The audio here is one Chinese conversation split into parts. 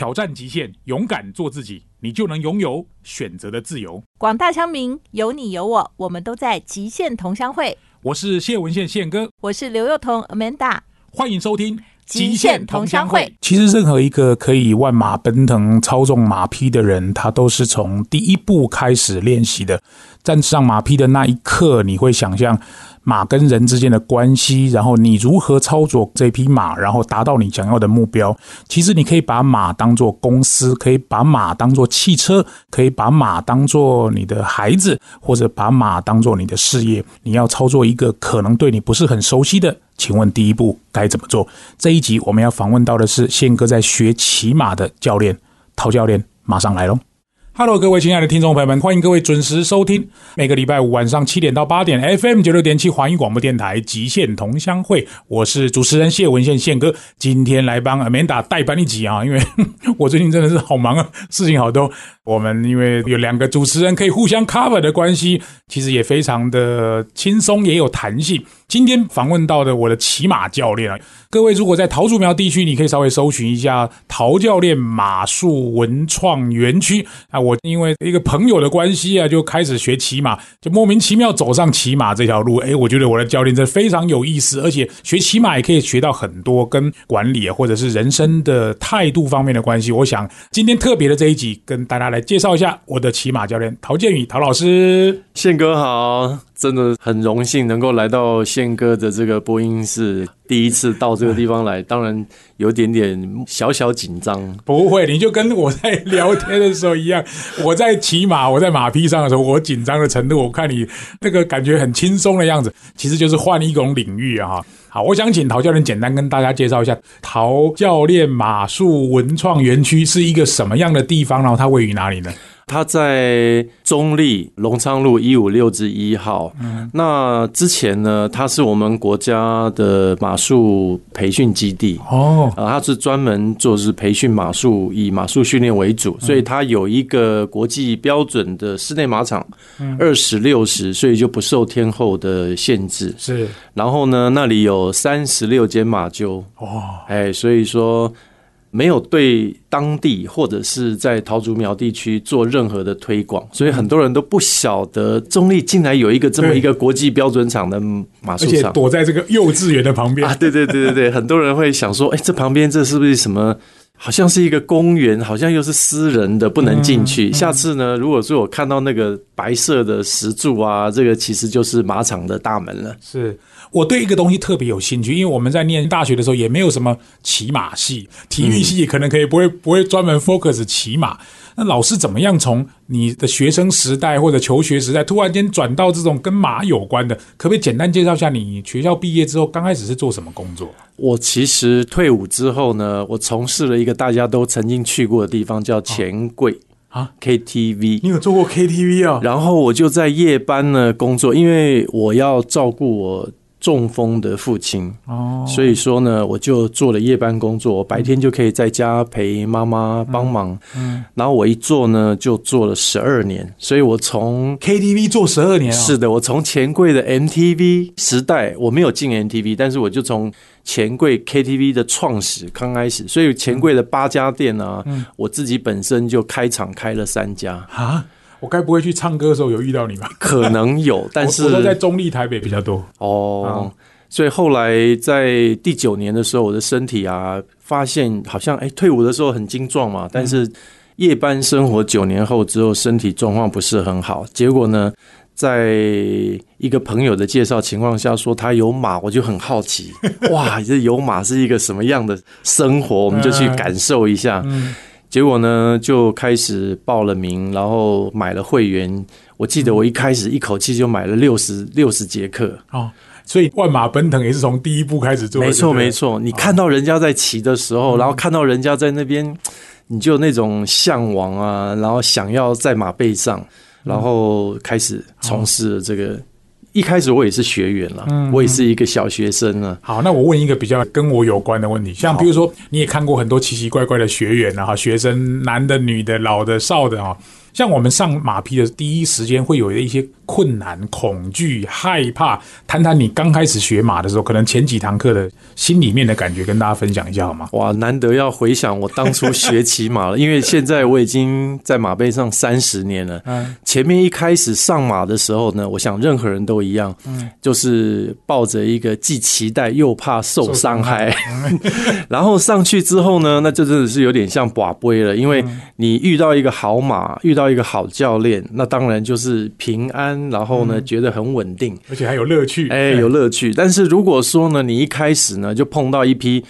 挑战极限，勇敢做自己，你就能拥有选择的自由。广大乡民，有你有我，我们都在极限同乡会。我是谢文宪宪哥，我是刘幼彤 Amanda，欢迎收听。极限同乡会。其实，任何一个可以万马奔腾、操纵马匹的人，他都是从第一步开始练习的。站上马匹的那一刻，你会想象马跟人之间的关系，然后你如何操作这匹马，然后达到你想要的目标。其实，你可以把马当做公司，可以把马当做汽车，可以把马当做你的孩子，或者把马当做你的事业。你要操作一个可能对你不是很熟悉的。请问第一步该怎么做？这一集我们要访问到的是宪哥在学骑马的教练陶教练，马上来喽。Hello，各位亲爱的听众朋友们，欢迎各位准时收听每个礼拜五晚上七点到八点 FM 九六点七华语广播电台极限同乡会，我是主持人谢文宪宪哥，今天来帮 Amanda 代班一集啊，因为 我最近真的是好忙啊，事情好多。我们因为有两个主持人可以互相 cover 的关系，其实也非常的轻松，也有弹性。今天访问到的我的骑马教练啊，各位如果在桃竹苗地区，你可以稍微搜寻一下陶教练马术文创园区啊。我因为一个朋友的关系啊，就开始学骑马，就莫名其妙走上骑马这条路。哎，我觉得我的教练真非常有意思，而且学骑马也可以学到很多跟管理或者是人生的态度方面的关系。我想今天特别的这一集跟大家来介绍一下我的骑马教练陶建宇陶老师，宪哥好。真的很荣幸能够来到宪哥的这个播音室，第一次到这个地方来，当然有点点小小紧张。不会，你就跟我在聊天的时候一样，我在骑马，我在马匹上的时候，我紧张的程度，我看你那个感觉很轻松的样子，其实就是换一种领域啊。好，我想请陶教练简单跟大家介绍一下陶教练马术文创园区是一个什么样的地方，然后它位于哪里呢？他在中立隆昌路一五六之一号。嗯，那之前呢，他是我们国家的马术培训基地。哦，啊，他是专门做是培训马术，以马术训练为主，所以他有一个国际标准的室内马场，二十六十，所以就不受天候的限制。是，然后呢，那里有三十六间马厩。哇，哎，所以说。没有对当地或者是在桃竹苗地区做任何的推广，所以很多人都不晓得中立竟然有一个这么一个国际标准厂的马术场，躲在这个幼稚园的旁边啊！对对对对对，很多人会想说，哎，这旁边这是不是什么？好像是一个公园，好像又是私人的，不能进去。下次呢，如果说我看到那个白色的石柱啊，这个其实就是马场的大门了。是。我对一个东西特别有兴趣，因为我们在念大学的时候也没有什么骑马系，体育系可能可以不会不会专门 focus 骑马。那老师怎么样从你的学生时代或者求学时代突然间转到这种跟马有关的？可不可以简单介绍一下你学校毕业之后刚开始是做什么工作？我其实退伍之后呢，我从事了一个大家都曾经去过的地方，叫钱柜啊 KTV。你有做过 KTV 啊？然后我就在夜班呢工作，因为我要照顾我。中风的父亲。哦，所以说呢，我就做了夜班工作，白天就可以在家陪妈妈帮忙。嗯，然后我一做呢，就做了十二年，所以我从 KTV 做十二年。是的，我从钱柜的 MTV 时代，我没有进 MTV，但是我就从钱柜 KTV 的创始刚开始，所以钱柜的八家店呢，我自己本身就开场开了三家。啊。我该不会去唱歌的时候有遇到你吧？可能有，但是我都在中立台北比较多哦。所以后来在第九年的时候，我的身体啊，发现好像哎，退伍的时候很精壮嘛，但是夜班生活九年后之后，身体状况不是很好。结果呢，在一个朋友的介绍情况下，说他有马，我就很好奇，哇，这有马是一个什么样的生活？我们就去 感受一下。结果呢，就开始报了名，然后买了会员。我记得我一开始一口气就买了六十六十节课哦，所以万马奔腾也是从第一步开始做。没错没错，你看到人家在骑的时候，然后看到人家在那边，你就那种向往啊，然后想要在马背上，然后开始从事这个。一开始我也是学员了，我也是一个小学生啊。好，那我问一个比较跟我有关的问题，像比如说，你也看过很多奇奇怪怪的学员啊，哈，学生男的、女的、老的、少的啊，像我们上马匹的第一时间会有一些困难、恐惧、害怕。谈谈你刚开始学马的时候，可能前几堂课的心里面的感觉，跟大家分享一下好吗？哇，难得要回想我当初学骑马了，因为现在我已经在马背上三十年了。嗯，前面一开始上马的时候呢，我想任何人都一样，嗯，就是抱着一个既期待又怕受伤害。然后上去之后呢，那就真的是有点像寡杯了，因为你遇到一个好马，遇到一个好教练，那当然就是平安，然后呢觉得很稳定，而且还有乐趣，哎，有乐趣。但是如果说呢，你一开始呢就碰到一批。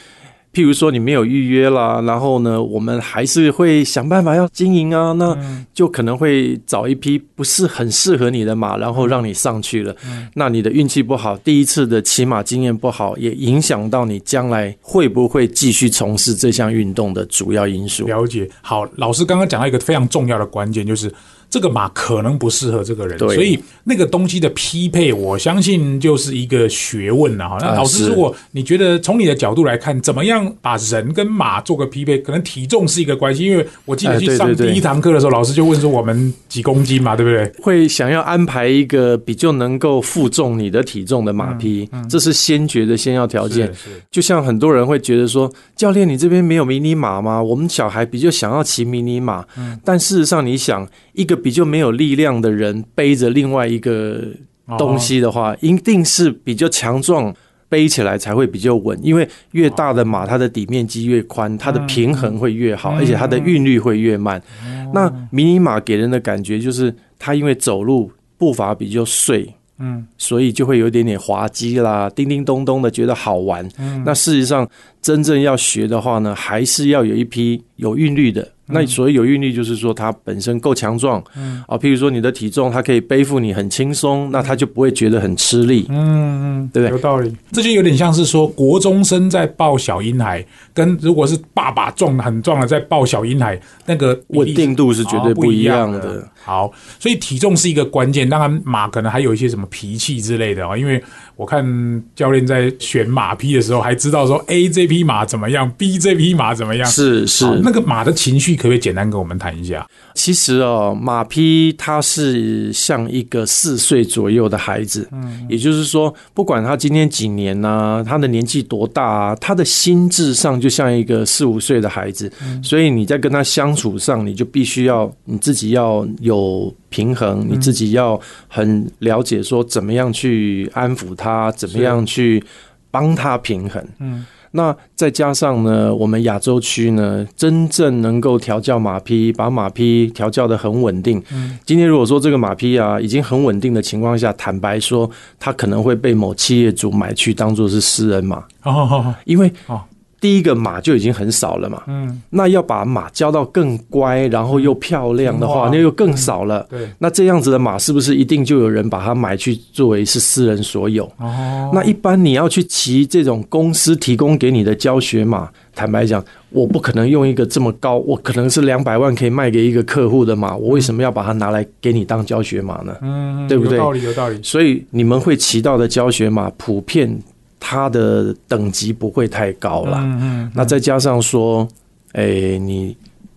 譬如说你没有预约啦，然后呢，我们还是会想办法要经营啊，那就可能会找一批不是很适合你的马，然后让你上去了。那你的运气不好，第一次的骑马经验不好，也影响到你将来会不会继续从事这项运动的主要因素。了解，好，老师刚刚讲到一个非常重要的关键，就是。这个马可能不适合这个人，所以那个东西的匹配，我相信就是一个学问了哈。那老师，如果你觉得从你的角度来看，怎么样把人跟马做个匹配？可能体重是一个关系，因为我记得去上第一堂课的时候，老师就问说我们几公斤嘛，对不对？会想要安排一个比较能够负重你的体重的马匹，这是先决的先要条件。就像很多人会觉得说，教练你这边没有迷你马吗？我们小孩比较想要骑迷你马，但事实上你想一个。比较没有力量的人背着另外一个东西的话，一定是比较强壮，背起来才会比较稳。因为越大的马，它的底面积越宽，它的平衡会越好，而且它的韵律会越慢。那迷你马给人的感觉就是，它因为走路步伐比较碎，嗯，所以就会有点点滑稽啦，叮叮咚咚的，觉得好玩。那事实上，真正要学的话呢，还是要有一批有韵律的。那所谓有韵律，就是说它本身够强壮，嗯啊，譬如说你的体重，它可以背负你很轻松，那它就不会觉得很吃力，嗯嗯，对不对？有道理，这就有点像是说国中生在抱小婴孩，跟如果是爸爸壮很壮的在抱小婴孩，那个稳定度是绝对不一样的。好，所以体重是一个关键，当然马可能还有一些什么脾气之类的啊，因为。我看教练在选马匹的时候，还知道说 A 这匹马怎么样，B 这匹马怎么样。是是，那个马的情绪可不可以简单跟我们谈一下？其实哦，马匹它是像一个四岁左右的孩子，嗯，也就是说，不管他今天几年呢，他的年纪多大啊，他的心智上就像一个四五岁的孩子，所以你在跟他相处上，你就必须要你自己要有。平衡你自己要很了解，说怎么样去安抚他，怎么样去帮他平衡。嗯，那再加上呢，我们亚洲区呢，真正能够调教马匹，把马匹调教的很稳定。嗯，今天如果说这个马匹啊已经很稳定的情况下，坦白说，它可能会被某企业主买去当做是私人马。哦，因为哦。第一个马就已经很少了嘛，嗯，那要把马教到更乖，然后又漂亮的话，那又更少了。对，那这样子的马是不是一定就有人把它买去作为是私人所有？哦，那一般你要去骑这种公司提供给你的教学马，坦白讲，我不可能用一个这么高，我可能是两百万可以卖给一个客户的马，我为什么要把它拿来给你当教学马呢？嗯，对不对？有道理，有道理。所以你们会骑到的教学马普遍。它的等级不会太高了，嗯嗯，那再加上说，哎，你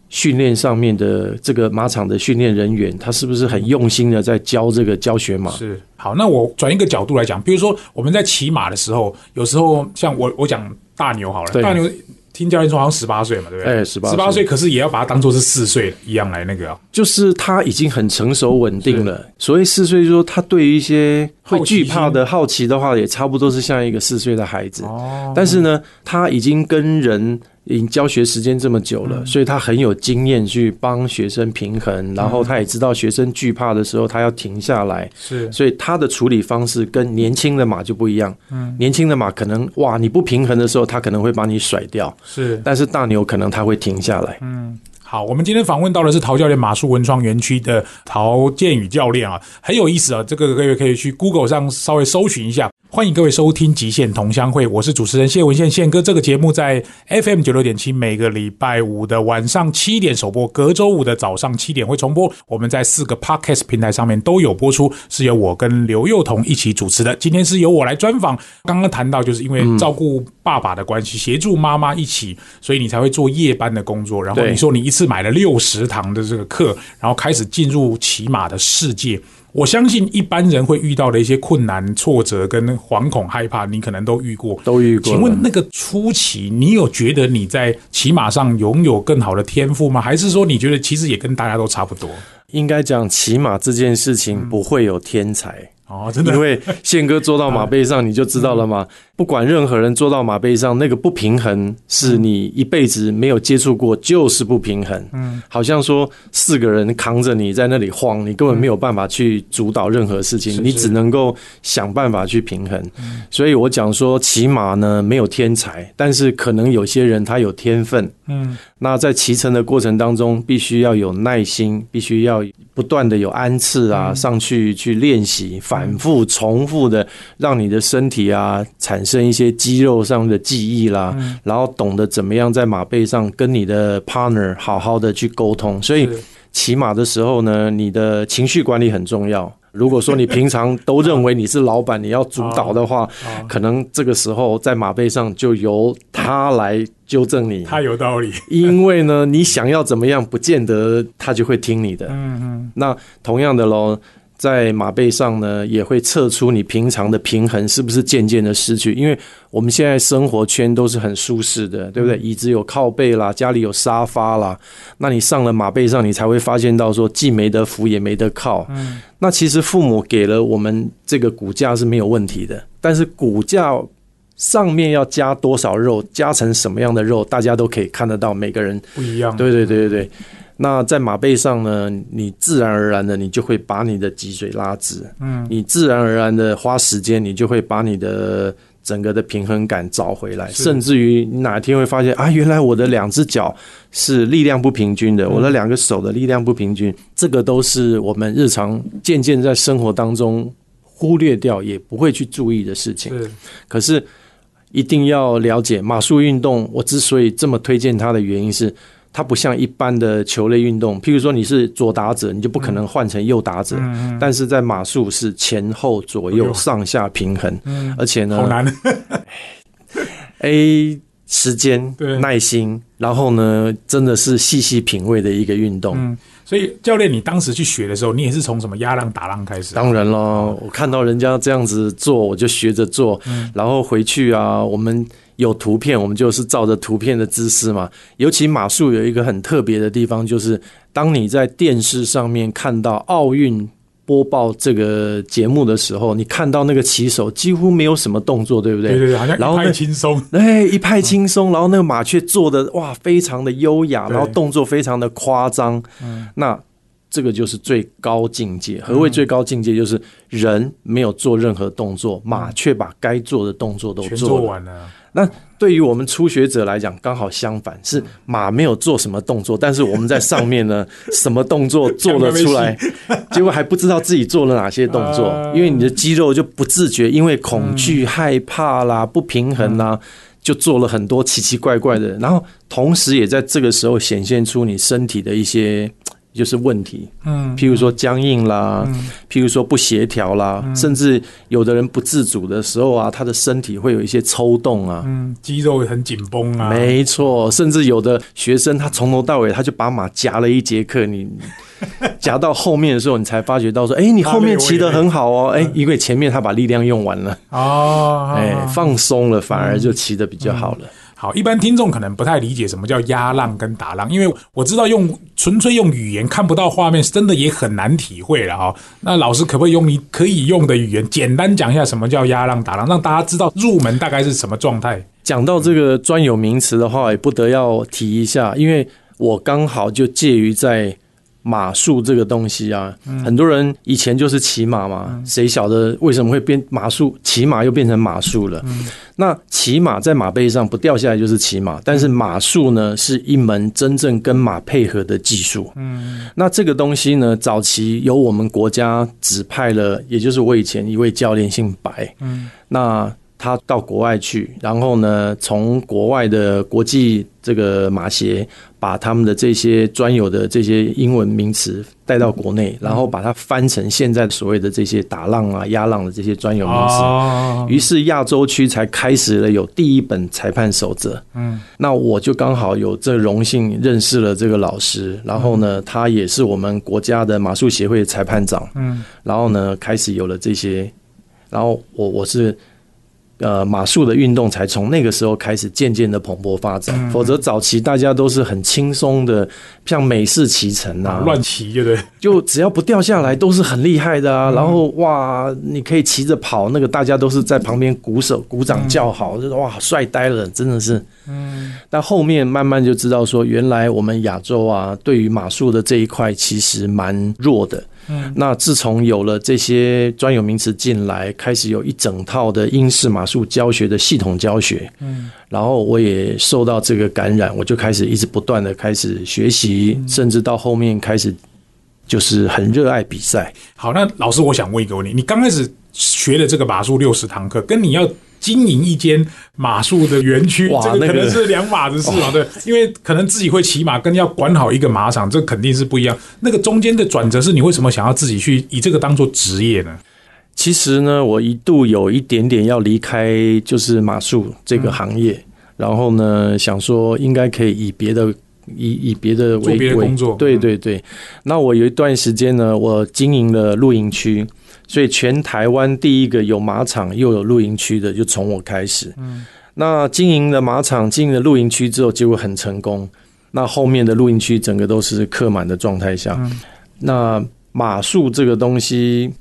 训练上面的这个马场的训练人员，他是不是很用心的在教这个教学马？是，好，那我转一个角度来讲，比如说我们在骑马的时候，有时候像我我讲大牛好了，大牛。听教练说好像十八岁嘛，对不对？哎，十八十八岁，可是也要把它当做是四岁一样来那个。就是他已经很成熟稳定了，所以四岁说他对于一些会惧怕的好奇的话，也差不多是像一个四岁的孩子。哦，但是呢，他已经跟人。已经教学时间这么久了，所以他很有经验去帮学生平衡，然后他也知道学生惧怕的时候他要停下来，是，所以他的处理方式跟年轻的马就不一样。嗯，年轻的马可能哇你不平衡的时候，他可能会把你甩掉，是，但是大牛可能他会停下来。嗯，好，我们今天访问到的是陶教练马术文创园区的陶建宇教练啊，很有意思啊，这个各位可以去 Google 上稍微搜寻一下。欢迎各位收听《极限同乡会》，我是主持人谢文宪宪哥。这个节目在 FM 九六点七，每个礼拜五的晚上七点首播，隔周五的早上七点会重播。我们在四个 Podcast 平台上面都有播出，是由我跟刘幼彤一起主持的。今天是由我来专访。刚刚谈到，就是因为照顾爸爸的关系，协助妈妈一起，所以你才会做夜班的工作。然后你说你一次买了六十堂的这个课，然后开始进入骑马的世界。我相信一般人会遇到的一些困难、挫折跟惶恐、害怕，你可能都遇过，都遇过。请问那个初期，你有觉得你在骑马上拥有更好的天赋吗？还是说你觉得其实也跟大家都差不多？应该讲骑马这件事情不会有天才。哦，真的，因为宪哥坐到马背上，你就知道了嘛？不管任何人坐到马背上，那个不平衡是你一辈子没有接触过，就是不平衡。嗯，好像说四个人扛着你在那里晃，你根本没有办法去主导任何事情，你只能够想办法去平衡。所以我讲说骑马呢没有天才，但是可能有些人他有天分。嗯，那在骑乘的过程当中，必须要有耐心，必须要不断的有安次啊，上去去练习，反复重复的让你的身体啊产。生一些肌肉上的记忆啦，然后懂得怎么样在马背上跟你的 partner 好好的去沟通。所以骑马的时候呢，你的情绪管理很重要。如果说你平常都认为你是老板，你要主导的话，可能这个时候在马背上就由他来纠正你。他有道理，因为呢，你想要怎么样，不见得他就会听你的。嗯嗯，那同样的喽。在马背上呢，也会测出你平常的平衡是不是渐渐的失去。因为我们现在生活圈都是很舒适的，对不对？椅子有靠背啦，家里有沙发啦。那你上了马背上，你才会发现到说，既没得扶，也没得靠。嗯。那其实父母给了我们这个骨架是没有问题的，但是骨架上面要加多少肉，加成什么样的肉，大家都可以看得到，每个人不一样。对对对对对。那在马背上呢，你自然而然的，你就会把你的脊椎拉直，嗯，你自然而然的花时间，你就会把你的整个的平衡感找回来，甚至于你哪天会发现啊，原来我的两只脚是力量不平均的，我的两个手的力量不平均，这个都是我们日常渐渐在生活当中忽略掉，也不会去注意的事情。可是一定要了解马术运动，我之所以这么推荐它的原因是。它不像一般的球类运动，譬如说你是左打者，你就不可能换成右打者。但是在马术是前后左右上下平衡，而且呢，好难。A 时间耐心，然后呢，真的是细细品味的一个运动。所以教练，你当时去学的时候，你也是从什么压浪打浪开始？当然了，我看到人家这样子做，我就学着做。然后回去啊，我们。有图片，我们就是照着图片的姿势嘛。尤其马术有一个很特别的地方，就是当你在电视上面看到奥运播报这个节目的时候，你看到那个骑手几乎没有什么动作，对不对？对对对，好像一派轻松，哎，一派轻松。然后那个马却做的哇，非常的优雅，然后动作非常的夸张。嗯，那这个就是最高境界。何谓最高境界？就是人没有做任何动作，马却把该做的动作都做完了。那对于我们初学者来讲，刚好相反，是马没有做什么动作，但是我们在上面呢，什么动作做了出来，结果还不知道自己做了哪些动作，因为你的肌肉就不自觉，因为恐惧、害怕啦、不平衡啦，就做了很多奇奇怪怪的，然后同时也在这个时候显现出你身体的一些。就是问题，嗯，譬如说僵硬啦，譬如说不协调啦，甚至有的人不自主的时候啊，他的身体会有一些抽动啊，嗯，肌肉很紧绷啊，没错，甚至有的学生他从头到尾他就把马夹了一节课，你 夹到后面的时候，你才发觉到说，哎，你后面骑得很好哦，哎，因为前面他把力量用完了，哦，哎，放松了，反而就骑得比较好了。好，一般听众可能不太理解什么叫压浪跟打浪，因为我知道用纯粹用语言看不到画面，真的也很难体会了哈。那老师可不可以用你可以用的语言，简单讲一下什么叫压浪打浪，让大家知道入门大概是什么状态？讲到这个专有名词的话，也不得要提一下，因为我刚好就介于在马术这个东西啊，很多人以前就是骑马嘛，谁晓得为什么会变马术？骑马又变成马术了。那骑马在马背上不掉下来就是骑马，但是马术呢是一门真正跟马配合的技术。嗯，那这个东西呢，早期由我们国家指派了，也就是我以前一位教练姓白。嗯，那。他到国外去，然后呢，从国外的国际这个马协把他们的这些专有的这些英文名词带到国内，然后把它翻成现在所谓的这些打浪啊、压浪的这些专有名词。于是亚洲区才开始了有第一本裁判守则。嗯，那我就刚好有这荣幸认识了这个老师，然后呢，他也是我们国家的马术协会裁判长。嗯，然后呢，开始有了这些，然后我我是。呃，马术的运动才从那个时候开始渐渐的蓬勃发展，否则早期大家都是很轻松的，像美式骑乘啊，乱骑，对不对？就只要不掉下来，都是很厉害的啊。然后哇，你可以骑着跑，那个大家都是在旁边鼓手、鼓掌叫好，就是哇，帅呆了，真的是。嗯。但后面慢慢就知道说，原来我们亚洲啊，对于马术的这一块其实蛮弱的。嗯，那自从有了这些专有名词进来，开始有一整套的英式马术教学的系统教学，嗯，然后我也受到这个感染，我就开始一直不断的开始学习，甚至到后面开始就是很热爱比赛。好，那老师，我想问一个问题：你刚开始学的这个马术六十堂课，跟你要。经营一间马术的园区，这个可能是两码子事嘛？对，因为可能自己会骑马，跟要管好一个马场，这肯定是不一样。那个中间的转折是你为什么想要自己去以这个当做职业呢？其实呢，我一度有一点点要离开，就是马术这个行业，然后呢，想说应该可以以别的以以别的为别的工作。对对对，那我有一段时间呢，我经营了露营区。所以，全台湾第一个有马场又有露营区的，就从我开始。嗯，那经营了马场、经营了露营区之后，结果很成功。那后面的露营区整个都是客满的状态下，那马术这个东西，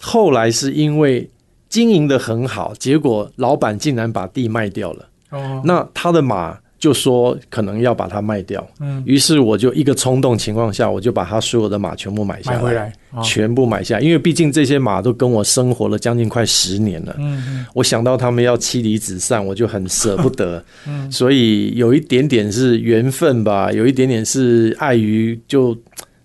后来是因为经营的很好，结果老板竟然把地卖掉了。哦，那他的马。就说可能要把它卖掉，嗯，于是我就一个冲动情况下，我就把他所有的马全部买下来，全部买下，因为毕竟这些马都跟我生活了将近快十年了，嗯。我想到他们要妻离子散，我就很舍不得，嗯，所以有一点点是缘分吧，有一点点是碍于就。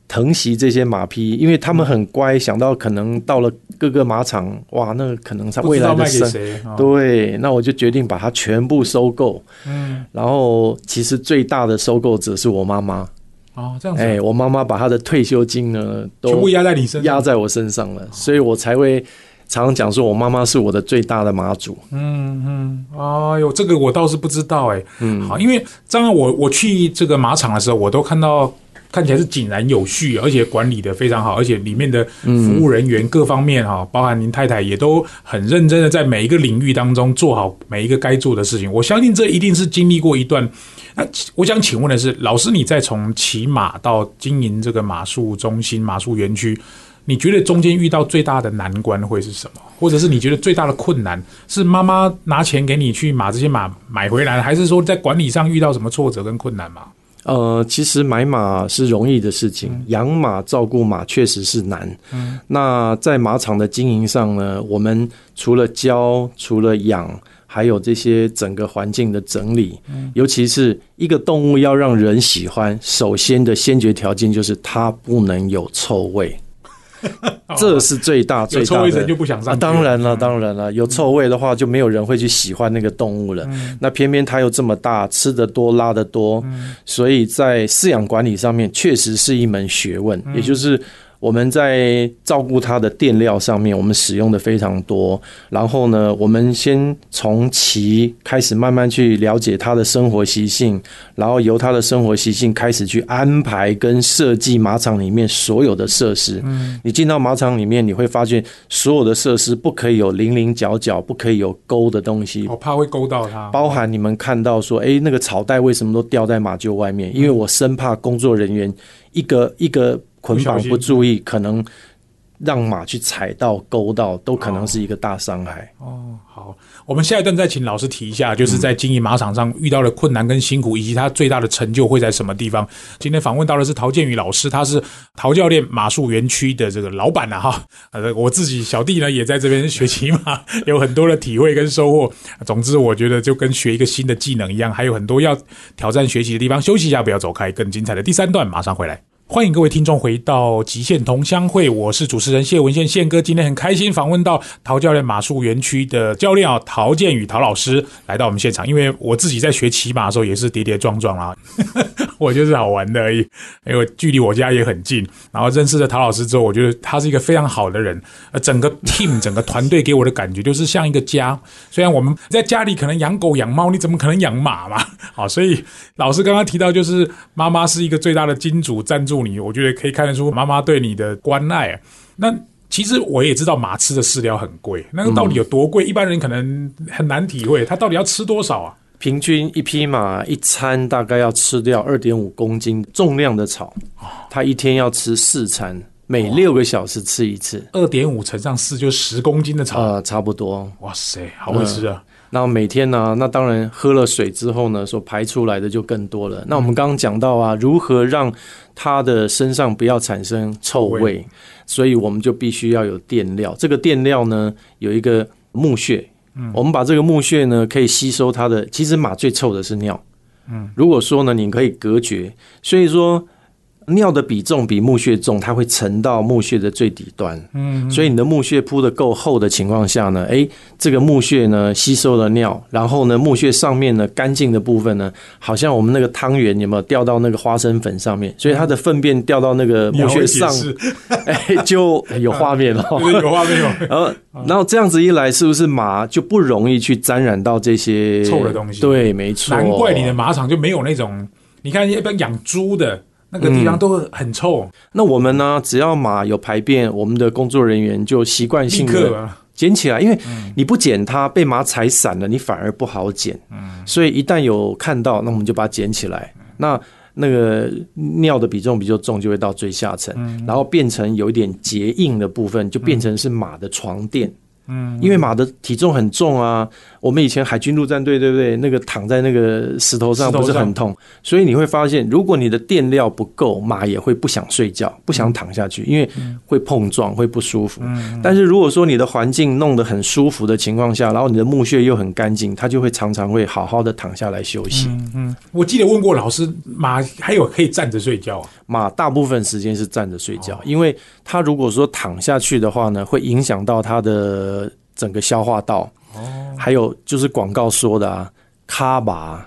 疼惜这些马匹，因为他们很乖。想到可能到了各个马场，哇，那可能他未来的生，对，那我就决定把它全部收购。嗯，然后其实最大的收购者是我妈妈。哦，这样子。哎，我妈妈把她的退休金呢，全部压在你身，压在我身上了，所以我才会常常讲说，我妈妈是我的最大的马主。嗯嗯，哎呦，这个我倒是不知道哎。嗯，好，因为刚刚我我去这个马场的时候，我都看到。看起来是井然有序，而且管理的非常好，而且里面的服务人员各方面哈，包含您太太也都很认真的在每一个领域当中做好每一个该做的事情。我相信这一定是经历过一段。那我想请问的是，老师，你在从骑马到经营这个马术中心、马术园区，你觉得中间遇到最大的难关会是什么？或者是你觉得最大的困难是妈妈拿钱给你去把这些马买回来，还是说在管理上遇到什么挫折跟困难吗？呃，其实买马是容易的事情，养马、照顾马确实是难。嗯，那在马场的经营上呢，我们除了教、除了养，还有这些整个环境的整理。嗯，尤其是一个动物要让人喜欢，首先的先决条件就是它不能有臭味。这是最大最大的，就不想上。当然了，当然了，有臭味的话，就没有人会去喜欢那个动物了。那偏偏它又这么大，吃的多，拉的多，所以在饲养管理上面，确实是一门学问，也就是。我们在照顾它的垫料上面，我们使用的非常多。然后呢，我们先从其开始慢慢去了解它的生活习性，然后由它的生活习性开始去安排跟设计马场里面所有的设施。嗯，你进到马场里面，你会发现所有的设施不可以有零零角角，不可以有勾的东西，我怕会勾到它。包含你们看到说，哎，那个草袋为什么都掉在马厩外面？因为我生怕工作人员一个一个。捆绑不注意，可能让马去踩到、勾到，都可能是一个大伤害。哦，好，我们下一段再请老师提一下，就是在经营马场上遇到的困难跟辛苦，以及他最大的成就会在什么地方。今天访问到的是陶建宇老师，他是陶教练马术园区的这个老板了哈。呃，我自己小弟呢也在这边学骑马，有很多的体会跟收获。总之，我觉得就跟学一个新的技能一样，还有很多要挑战学习的地方。休息一下，不要走开，更精彩的第三段马上回来。欢迎各位听众回到极限同乡会，我是主持人谢文宪宪哥。今天很开心访问到陶教练马术园区的教练啊，陶建宇陶老师来到我们现场。因为我自己在学骑马的时候也是跌跌撞撞啊，我就是好玩的而已。因为距离我家也很近，然后认识了陶老师之后，我觉得他是一个非常好的人。呃，整个 team 整个团队给我的感觉就是像一个家。虽然我们在家里可能养狗养猫，你怎么可能养马嘛？好，所以老师刚刚提到，就是妈妈是一个最大的金主赞助。你我觉得可以看得出妈妈对你的关爱。那其实我也知道马吃的饲料很贵，那个到底有多贵？一般人可能很难体会，它到底要吃多少啊？平均一匹马一餐大概要吃掉二点五公斤重量的草，它一天要吃四餐，每六个小时吃一次，二点五乘上四就十公斤的草啊，差不多。哇塞，好会吃啊！那每天呢？那当然喝了水之后呢，所排出来的就更多了。那我们刚刚讲到啊，如何让它的身上不要产生臭味，所以我们就必须要有垫料。这个垫料呢，有一个木屑，嗯，我们把这个木屑呢，可以吸收它的。其实马最臭的是尿，嗯，如果说呢，你可以隔绝，所以说。尿的比重比木屑重，它会沉到木屑的最底端。嗯，所以你的木屑铺的够厚的情况下呢，哎，这个木屑呢吸收了尿，然后呢木屑上面呢干净的部分呢，好像我们那个汤圆有没有掉到那个花生粉上面？所以它的粪便掉到那个木屑上，哎，就有画面了，有画面。然 后，然后这样子一来，是不是马就不容易去沾染到这些臭的东西？对，没错。难怪你的马场就没有那种，你看一般养猪的。那个地方都很臭。那我们呢？只要马有排便，我们的工作人员就习惯性的捡起来，因为你不捡它，被马踩散了，你反而不好捡。嗯，所以一旦有看到，那我们就把它捡起来。那那个尿的比重比较重，就会到最下层，然后变成有一点结硬的部分，就变成是马的床垫。嗯，因为马的体重很重啊，我们以前海军陆战队对不对？那个躺在那个石头上不是很痛，所以你会发现，如果你的垫料不够，马也会不想睡觉，不想躺下去，因为会碰撞，会不舒服。但是如果说你的环境弄得很舒服的情况下，然后你的墓穴又很干净，它就会常常会好好的躺下来休息。嗯，我记得问过老师，马还有可以站着睡觉啊？马大部分时间是站着睡觉，因为它如果说躺下去的话呢，会影响到它的整个消化道。哦，还有就是广告说的啊，卡马。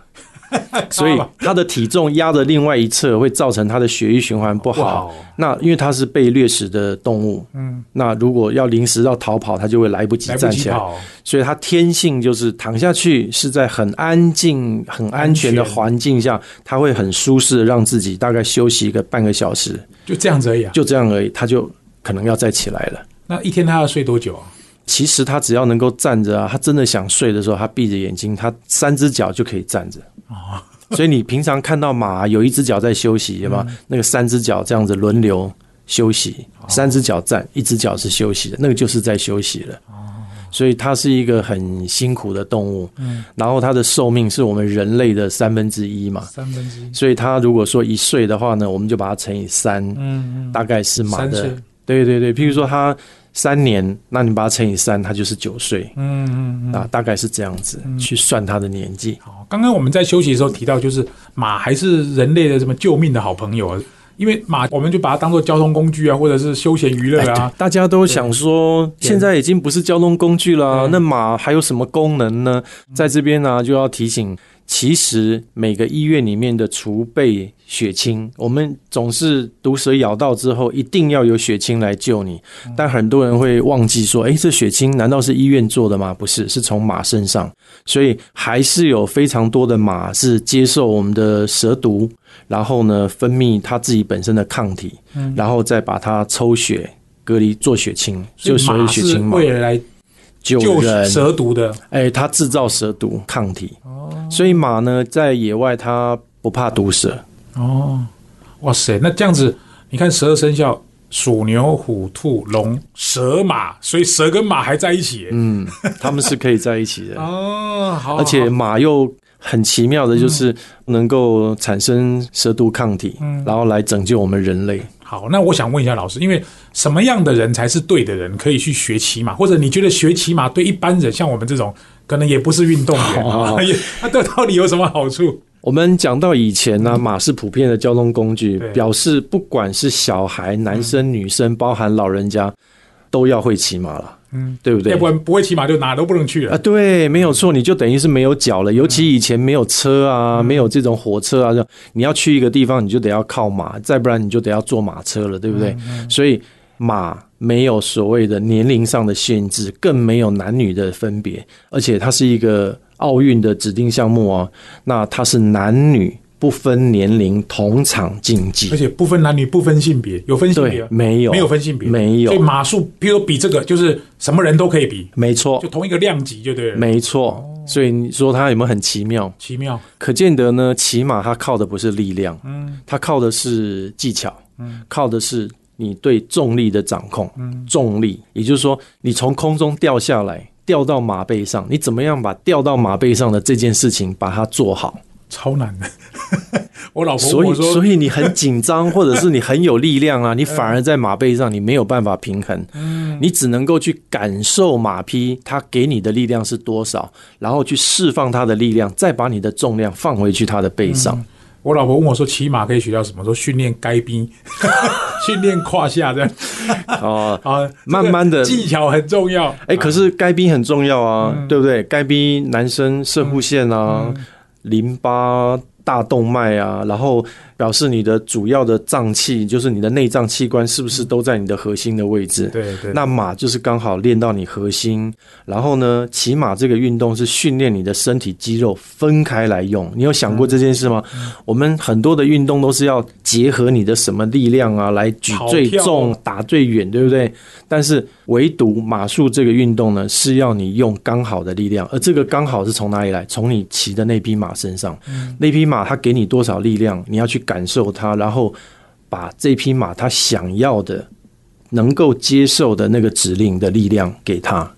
所以他的体重压的另外一侧，会造成他的血液循环不好。那因为他是被掠食的动物，嗯，那如果要临时要逃跑，他就会来不及站起来。所以他天性就是躺下去，是在很安静、很安全的环境下，他会很舒适的让自己大概休息一个半个小时，就这样子而已。就这样而已，他就可能要再起来了。那一天他要睡多久啊？其实他只要能够站着啊，它真的想睡的时候，他闭着眼睛，他三只脚就可以站着。哦，所以你平常看到马有一只脚在休息，对吧？那个三只脚这样子轮流休息，三只脚站，一只脚是休息的，那个就是在休息了。哦，所以它是一个很辛苦的动物。嗯，然后它的寿命是我们人类的三分之一嘛，三分之一。所以它如果说一岁的话呢，我们就把它乘以三，嗯，大概是马的。对对对，譬如说它。三年，那你把它乘以三，它就是九岁。嗯嗯嗯，啊，大概是这样子去算它的年纪。好，刚刚我们在休息的时候提到，就是马还是人类的什么救命的好朋友，因为马我们就把它当做交通工具啊，或者是休闲娱乐啊。大家都想说，现在已经不是交通工具了，那马还有什么功能呢？在这边呢，就要提醒。其实每个医院里面的储备血清，我们总是毒蛇咬到之后，一定要有血清来救你。但很多人会忘记说，哎，这血清难道是医院做的吗？不是，是从马身上。所以还是有非常多的马是接受我们的蛇毒，然后呢分泌它自己本身的抗体，然后再把它抽血隔离做血清，就所谓血清为了来。救人蛇毒的，哎，它制造蛇毒抗体，哦，所以马呢在野外它不怕毒蛇，哦，哇塞，那这样子，你看十二生肖鼠、牛、虎、兔、龙、蛇、马，所以蛇跟马还在一起耶。嗯，他们是可以在一起的，哦，好，而且好马又很奇妙的，就是能够产生蛇毒抗体，然后来拯救我们人类。好，那我想问一下老师，因为什么样的人才是对的人，可以去学骑马？或者你觉得学骑马对一般人，像我们这种，可能也不是运动员啊，哦 也那这到底有什么好处？我们讲到以前呢、马是普遍的交通工具对，表示不管是小孩、男生、女生，包含老人家，都要会骑马了，嗯，对不对要？不然不会骑马就哪都不能去啊，对，没有错，你就等于是没有脚了。尤其以前没有车啊，没有这种火车啊，就你要去一个地方，你就得要靠马，再不然你就得要坐马车了，对不对？所以马没有所谓的年龄上的限制，更没有男女的分别，而且它是一个奥运的指定项目哦。那它是男女不分年龄同场竞技而，且不分男女，不分性别，有分性别没有没有分性别，没有所以马术，比如说比这个，就是什么人都可以比，没错就，同一个量级就对了。没错。所以你说它有没有很奇妙？奇妙，可见得呢，骑马它靠的不是力量，嗯它靠的是技巧，嗯靠的是你对重力的掌控。嗯重力，也就是说，你从空中掉下来，掉到马背上，你怎么样把掉到马背上的这件事情把它做好？超难的。我老婆所以，说，所以你很紧张，或者是你很有力量啊，你反而在马背上你没有办法平衡，嗯你只能够去感受马匹它给你的力量是多少，然后去释放它的力量，再把你的重量放回去它的背上。我老婆问我说，骑马可以学到什么？说训练该兵，训练胯下这样哦，啊，慢慢的技巧很重要。哎，可是该兵很重要啊，嗯对不对？该兵男生射护线啊、淋巴、大动脉啊，然后表示你的主要的脏器，就是你的内脏器官是不是都在你的核心的位置？对对，那马就是刚好练到你核心，然后呢，骑马这个运动是训练你的身体肌肉分开来用。你有想过这件事吗？我们很多的运动都是要结合你的什么力量啊，来举最重、打最远，对不对？但是唯独马术这个运动呢，是要你用刚好的力量，而这个刚好是从哪里来？从你骑的那匹马身上。嗯那匹马它给你多少力量，你要去感受它，然后把这匹马它想要的。能够接受的那个指令的力量给它。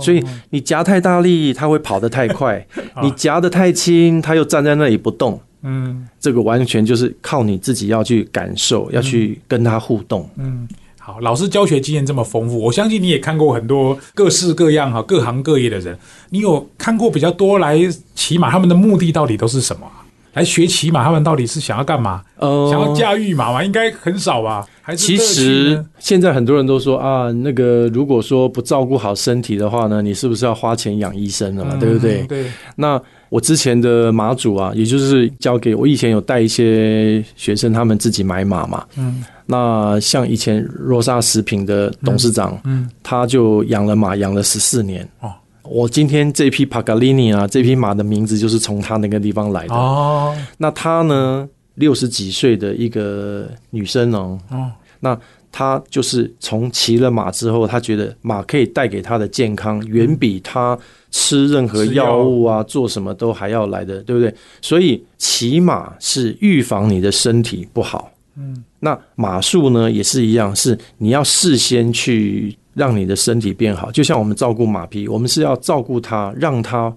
所以你夹太大力，它会跑得太快；你夹得太轻，它又站在那里不动。嗯这个完全就是靠你自己要去感受，要去跟它互动。嗯。好，老师教学经验这么丰富，我相信你也看过很多各式各样哈、各行各业的人。你有看过比较多来骑马，他们的目的到底都是什么啊？来学骑马，他们到底是想要干嘛？呃想要驾驭马吗？应该很少吧？还是其实现在很多人都说啊，那个如果说不照顾好身体的话呢，你是不是要花钱养医生了嘛？对不对嗯？对，那我之前的马主啊，也就是交给我以前有带一些学生，他们自己买马嘛。嗯那像以前若莎食品的董事长，嗯他就养了马，养了十四年。哦，我今天这匹帕格利尼啊，这匹马的名字就是从他那个地方来的。哦那她呢，六十几岁的一个女生哦，哦那她就是从骑了马之后，她觉得马可以带给她的健康，远比她吃任何药物啊、做什么都还要来的，对不对？所以骑马是预防你的身体不好。嗯，那马术呢也是一样，是你要事先去让你的身体变好，就像我们照顾马匹，我们是要照顾它，让它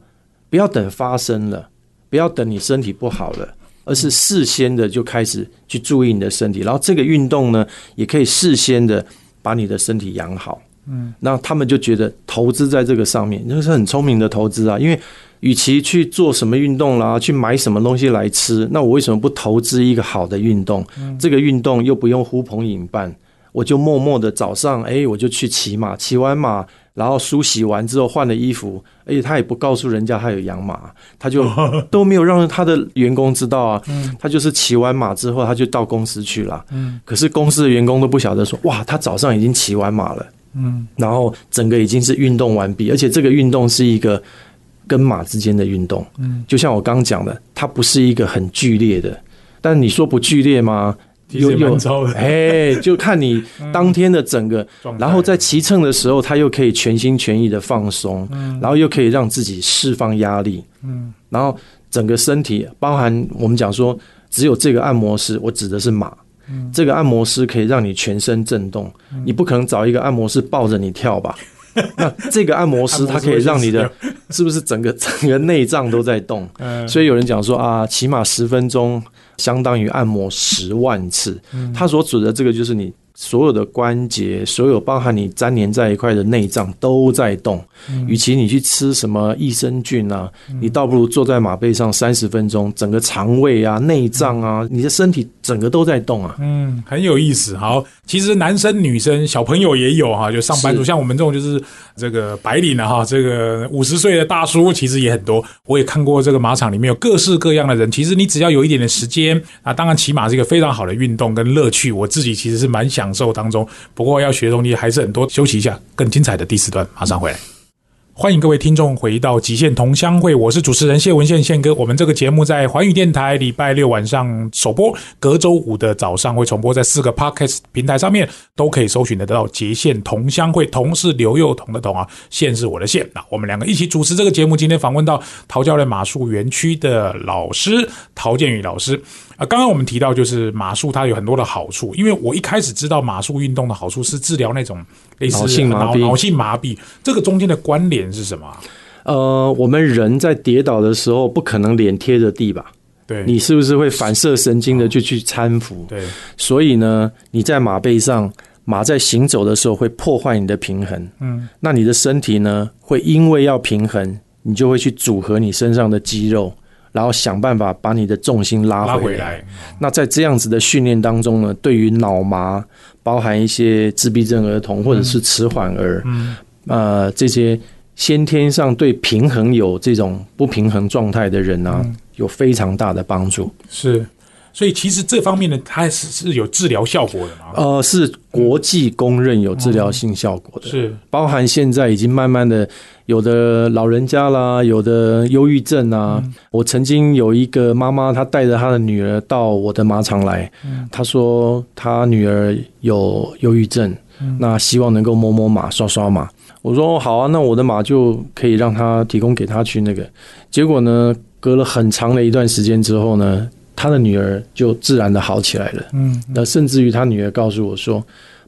不要等发生了，不要等你身体不好了。而是事先的就开始去注意你的身体，然后这个运动呢，也可以事先的把你的身体养好。嗯，那他们就觉得投资在这个上面，那是很聪明的投资啊。因为与其去做什么运动啦，去买什么东西来吃，那我为什么不投资一个好的运动？这个运动又不用呼朋引伴，我就默默的早上，哎，我就去骑马，骑完马，然后梳洗完之后换了衣服，而且他也不告诉人家他有养马，他就 都没有让他的员工知道啊。他就是骑完马之后，他就到公司去了。嗯可是公司的员工都不晓得说，哇，他早上已经骑完马了。嗯然后整个已经是运动完毕，而且这个运动是一个跟马之间的运动。嗯，就像我刚讲的，它不是一个很剧烈的，但你说不剧烈吗？其实也蛮糟的。哎，就看你当天的整个，然后在骑乘的时候，他又可以全心全意的放松，然后又可以让自己释放压力，嗯。然后整个身体包含我们讲说，只有这个按摩师，我指的是马，嗯。这个按摩师可以让你全身震动，你不可能找一个按摩师抱着你跳吧？那这个按摩师他可以让你的是不是整个整个内脏都在动？所以有人讲说啊，起码十分钟相当于按摩十万次。他所指的这个就是你。所有的关节，所有包含你粘连在一块的内脏都在动。与其你去吃什么益生菌啊，你倒不如坐在马背上三十分钟，整个肠胃啊、内脏啊，你的身体整个都在动啊。嗯，很有意思。好，其实男生、女生、小朋友也有哈，就上班族，像我们这种就是这个白领的哈，这个五十岁的大叔其实也很多。我也看过这个马场里面有各式各样的人。其实你只要有一点点时间啊，当然骑马是一个非常好的运动跟乐趣。我自己其实是蛮享受当中，不过要学的东西还是很多。休息一下，更精彩的第四段马上回来。欢迎各位听众回到《极限同乡会》，我是主持人谢文宪宪哥。我们这个节目在环宇电台礼拜六晚上首播，隔周五的早上会重播在四个 Podcast 平台上面，都可以搜寻得到《极限同乡会》。同是刘幼彤的同啊，宪是我的宪。那我们两个一起主持这个节目。今天访问到陶教练马术园区的老师陶建宇老师。啊，刚刚我们提到就是马术，它有很多的好处。因为我一开始知道马术运动的好处是治疗那种类似脑脑性麻痹，这个中间的关联是什么？呃，我们人在跌倒的时候不可能脸贴着地吧？对，你是不是会反射神经的就去搀扶？对，所以呢，你在马背上，马在行走的时候会破坏你的平衡。嗯，那你的身体呢，会因为要平衡，你就会去组合你身上的肌肉。然后想办法把你的重心拉回来。那在这样子的训练当中呢，对于脑麻，包含一些自闭症儿童或者是迟缓儿，呃，这些先天上对平衡有这种不平衡状态的人呢，有非常大的帮助。是。所以其实这方面呢，它是是有治疗效果的嘛？呃，是国际公认有治疗性效果的，是包含现在已经慢慢的有的老人家啦，有的忧郁症啊。我曾经有一个妈妈，她带着她的女儿到我的马场来，她说她女儿有忧郁症，那希望能够摸摸马、刷刷马。我说好啊，那我的马就可以让她提供给她去那个。结果呢，隔了很长的一段时间之后呢。她的女儿就自然的好起来了。嗯，那甚至于她女儿告诉我说：“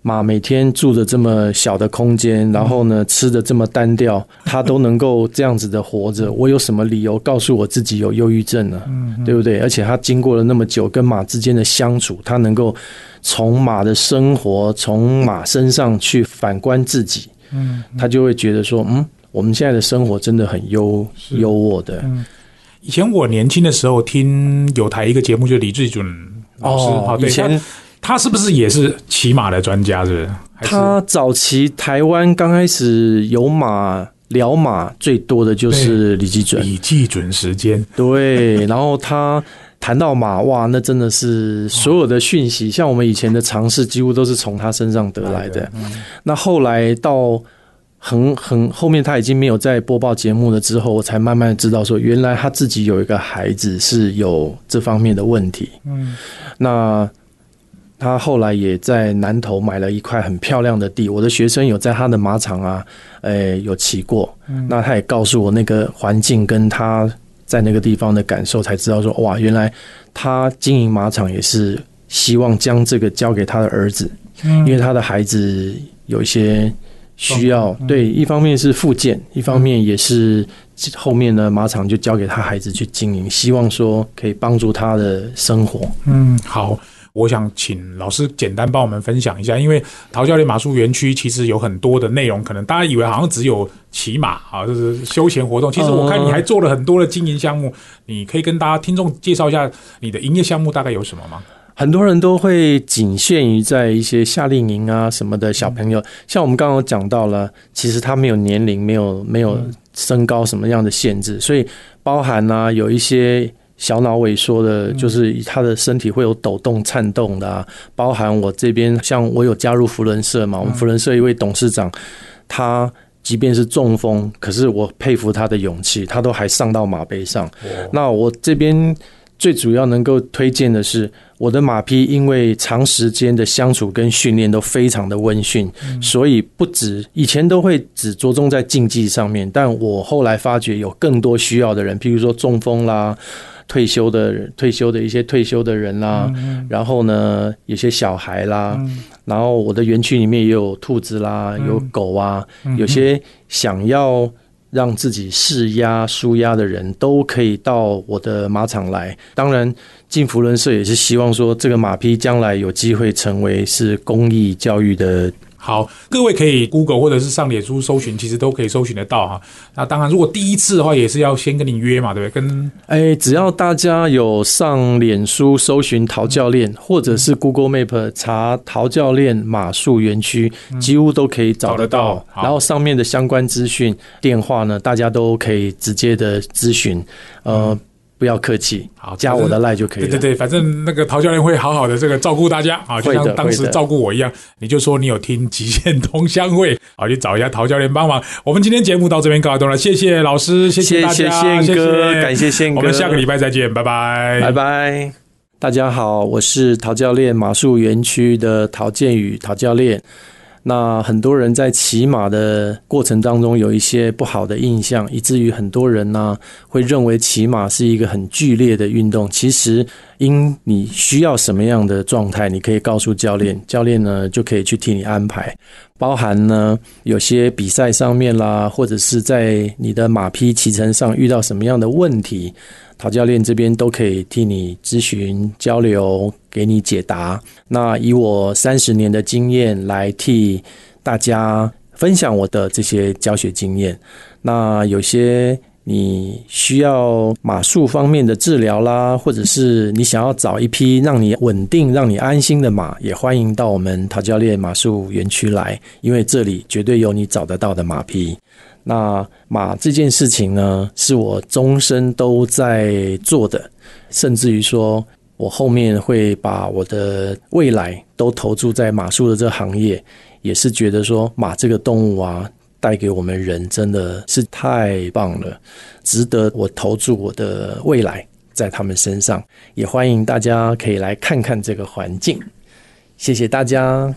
妈，每天住着这么小的空间，然后呢吃的这么单调，它都能够这样子的活着，我有什么理由告诉我自己有忧郁症呢？对不对？而且他经过了那么久跟马之间的相处，他能够从马的生活，从马身上去反观自己，嗯，他就会觉得说，嗯，我们现在的生活真的很优优渥的。”以前我年轻的时候听有台一个节目，就李志准老师哦，以前他是不是也是骑马的专家？是不是？他早期台湾刚开始有马聊马最多的就是李济准，李济准时间对。然后他谈到马，哇，那真的是所有的讯息，像我们以前的尝试，几乎都是从他身上得来的。那后来到。很很后面他已经没有在播报节目了，之后我才慢慢知道说，原来他自己有一个孩子是有这方面的问题。嗯，那他后来也在南头买了一块很漂亮的地，我的学生有在他的马场啊，诶有骑过。那他也告诉我那个环境跟他在那个地方的感受，才知道说哇，原来他经营马场也是希望将这个交给他的儿子，因为他的孩子有一些。需要对，一方面是复健，一方面也是后面呢，马场就交给他孩子去经营，希望说可以帮助他的生活。嗯，好，我想请老师简单帮我们分享一下，因为陶教练马术园区其实有很多的内容，可能大家以为好像只有骑马啊，就是休闲活动，其实我看你还做了很多的经营项目，你可以跟大家听众介绍一下你的营业项目大概有什么吗？很多人都会仅限于在一些夏令营啊什么的小朋友，像我们刚刚讲到了，其实他没有年龄，没有没有身高什么样的限制，所以包含呢有一些小脑萎缩的，就是他的身体会有抖动颤动的，包含我这边像我有加入福伦社嘛，我们福伦社一位董事长，他即便是中风，可是我佩服他的勇气，他都还上到马背上。那我这边。最主要能够推荐的是，我的马匹因为长时间的相处跟训练都非常的温驯，所以不止以前都会只着重在竞技上面，但我后来发觉有更多需要的人，譬如说中风啦。退休的人，退休的一些退休的人啦，然后呢，有些小孩啦，然后我的园区里面也有兔子啦，有狗啊，有些想要让自己释压、舒压的人都可以到我的马场来。当然，进福伦社也是希望说，这个马匹将来有机会成为是公益教育的。好，各位可以 Google 或者是上脸书搜寻，其实都可以搜寻得到哈。那当然，如果第一次的话，也是要先跟你约嘛，对不对？跟哎，只要大家有上脸书搜寻陶教练，或者是 Google Map 查陶教练马术园区，几乎都可以找得到。然后上面的相关资讯、电话呢，大家都可以直接的咨询。呃。不要客气，好加我的赖就可以了。对对对，反正那个陶教练会好好的这个照顾大家啊，就像当时照顾我一样。你就说你有听极限同乡会，好，去找一下陶教练帮忙。我们今天节目到这边告一段落，谢谢老师，谢谢大家，谢谢，感谢宪哥，我们下个礼拜再见，拜拜，拜拜。大家好，我是陶教练，马术园区的陶建宇陶教练。那很多人在骑马的过程当中有一些不好的印象，以至于很多人呢会认为骑马是一个很剧烈的运动。其实，因你需要什么样的状态，你可以告诉教练，教练呢就可以去替你安排。包含呢有些比赛上面啦，或者是在你的马匹骑乘上遇到什么样的问题。陶教练这边都可以替你咨询交流，给你解答。那以我三十年的经验来替大家分享我的这些教学经验。那有些你需要马术方面的治疗啦，或者是你想要找一匹让你稳定、让你安心的马，也欢迎到我们陶教练马术园区来，因为这里绝对有你找得到的马匹。那马这件事情呢，是我终身都在做的，甚至于说我后面会把我的未来都投注在马术的这个行业，也是觉得说马这个动物啊，带给我们人真的是太棒了，值得我投注我的未来在他们身上。也欢迎大家可以来看看这个环境，谢谢大家。